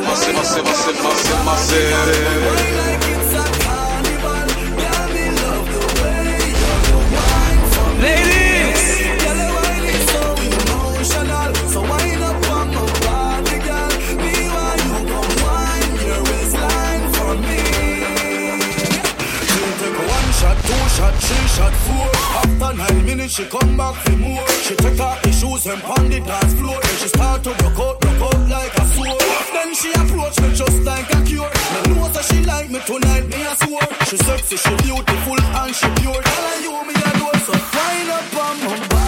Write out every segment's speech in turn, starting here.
Você, você, mas você, mas você. four. After nine minutes, she come back for more. She take off the shoes and pound the dance floor. Then she start to rock out, rock out like a sword. Then she approach me just like a cure. Me know that she like me tonight, me a swore. She sexy, she beautiful, and she pure. Tell her you me a alone, so wind up on my back.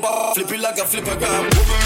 boom, flip it like a flipper gun.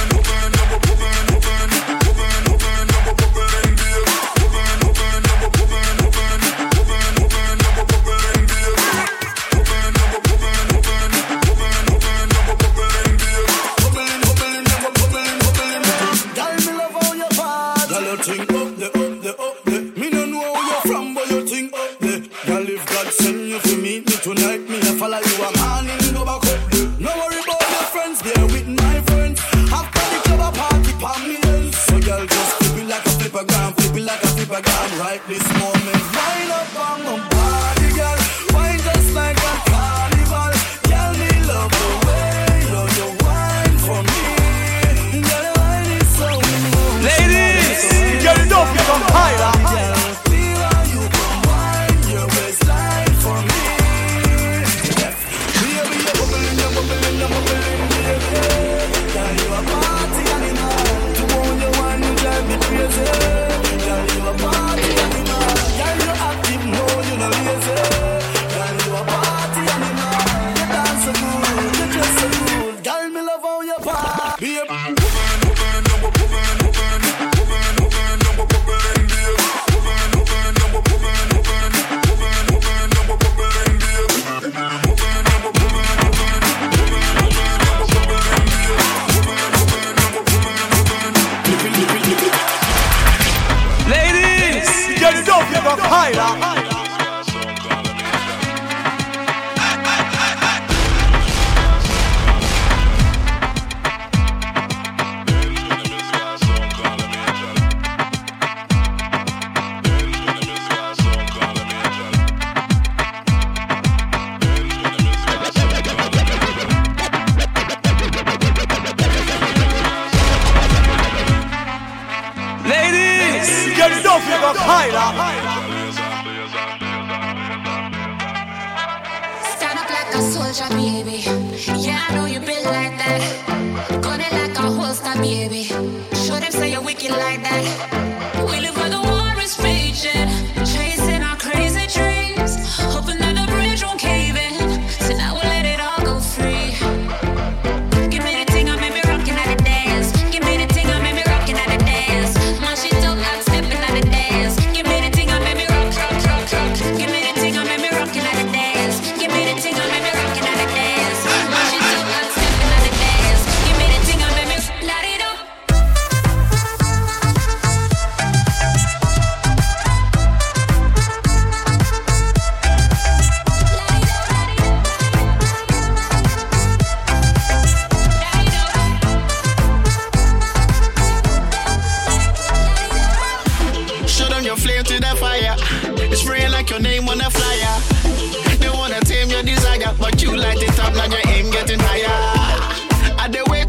baila. Like that. Your flame to the fire. It's spraying like your name on a flyer. They wanna tame your desire, but you light it up, now your aim getting higher. I they wait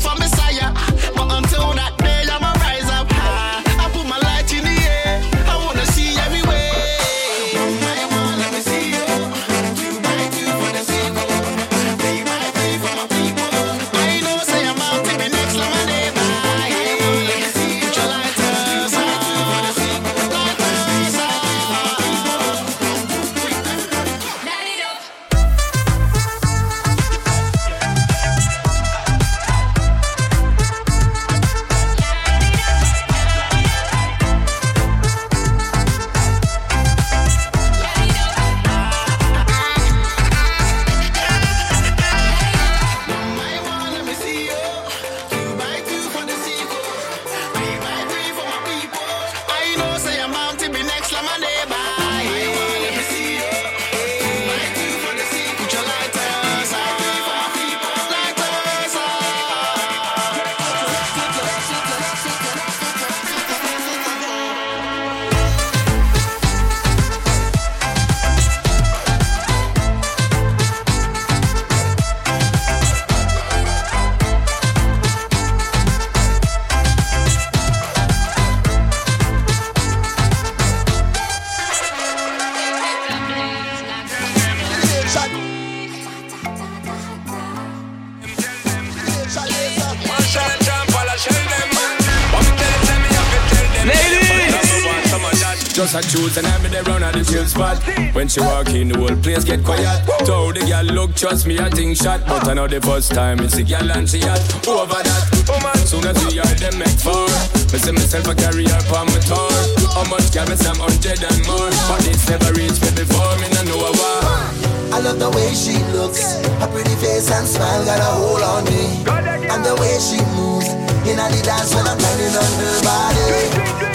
Just a choose and I'm in the round of the chill spot. When she walk in, the whole place get quiet. Told the girl, look, trust me, I think shot. But I know the first time it's the girl and she hot. Over that, oh woman, soon as we are them make four. Me myself a carry her on my tour. How much girl, me some hundred and more. But it's never reached me before, me no know a war. I love the way she looks, her pretty face and smile got a hold on me. And the way she moves, in the dance when I'm grinding on her body.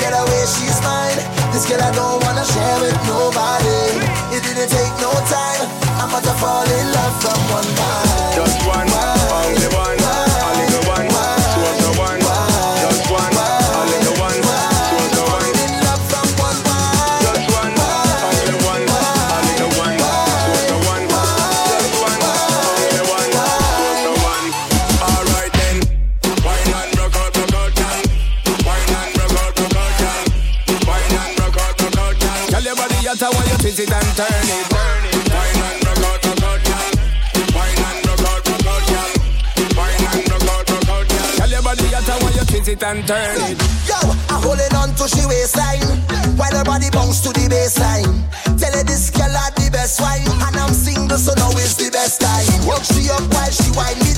Get away, she's mine. This girl I don't wanna share with nobody. It didn't take no time. I'm about to fall in love you want you twist it and turn it, rock out, rock out, rock out, rock out, rock out, rock out. Tell your body you twist it and turn it. Yo, I'm holding on to she waistline. While her body bounce to the baseline. Tell her this girl had the best wine. And I'm single so now is the best time. Work she up while she wind me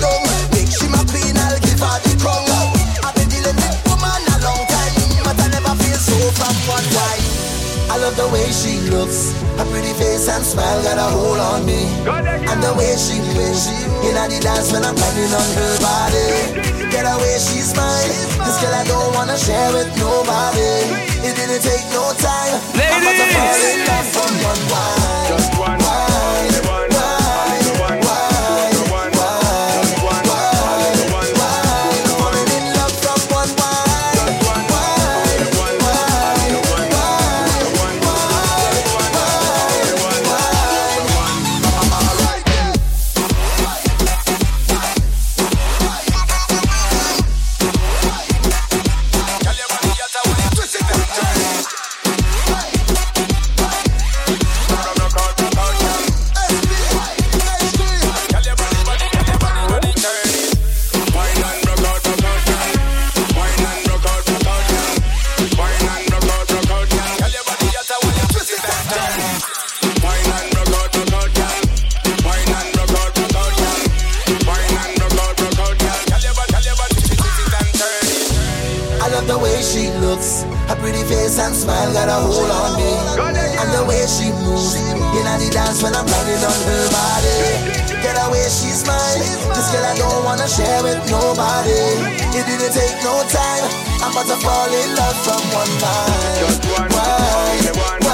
Her pretty face and smile got a hold on me. And the way she moves In the dance when I'm grinding on her body. Get away, she's mine. This girl I don't wanna share with nobody. It didn't take no time. I'm and smile got a hold on me. And the way she moves, in the dance when I'm riding on her body. Get away, she's mine. This girl I don't wanna share with nobody. It didn't take no time. I'm about to fall in love from one night. Why?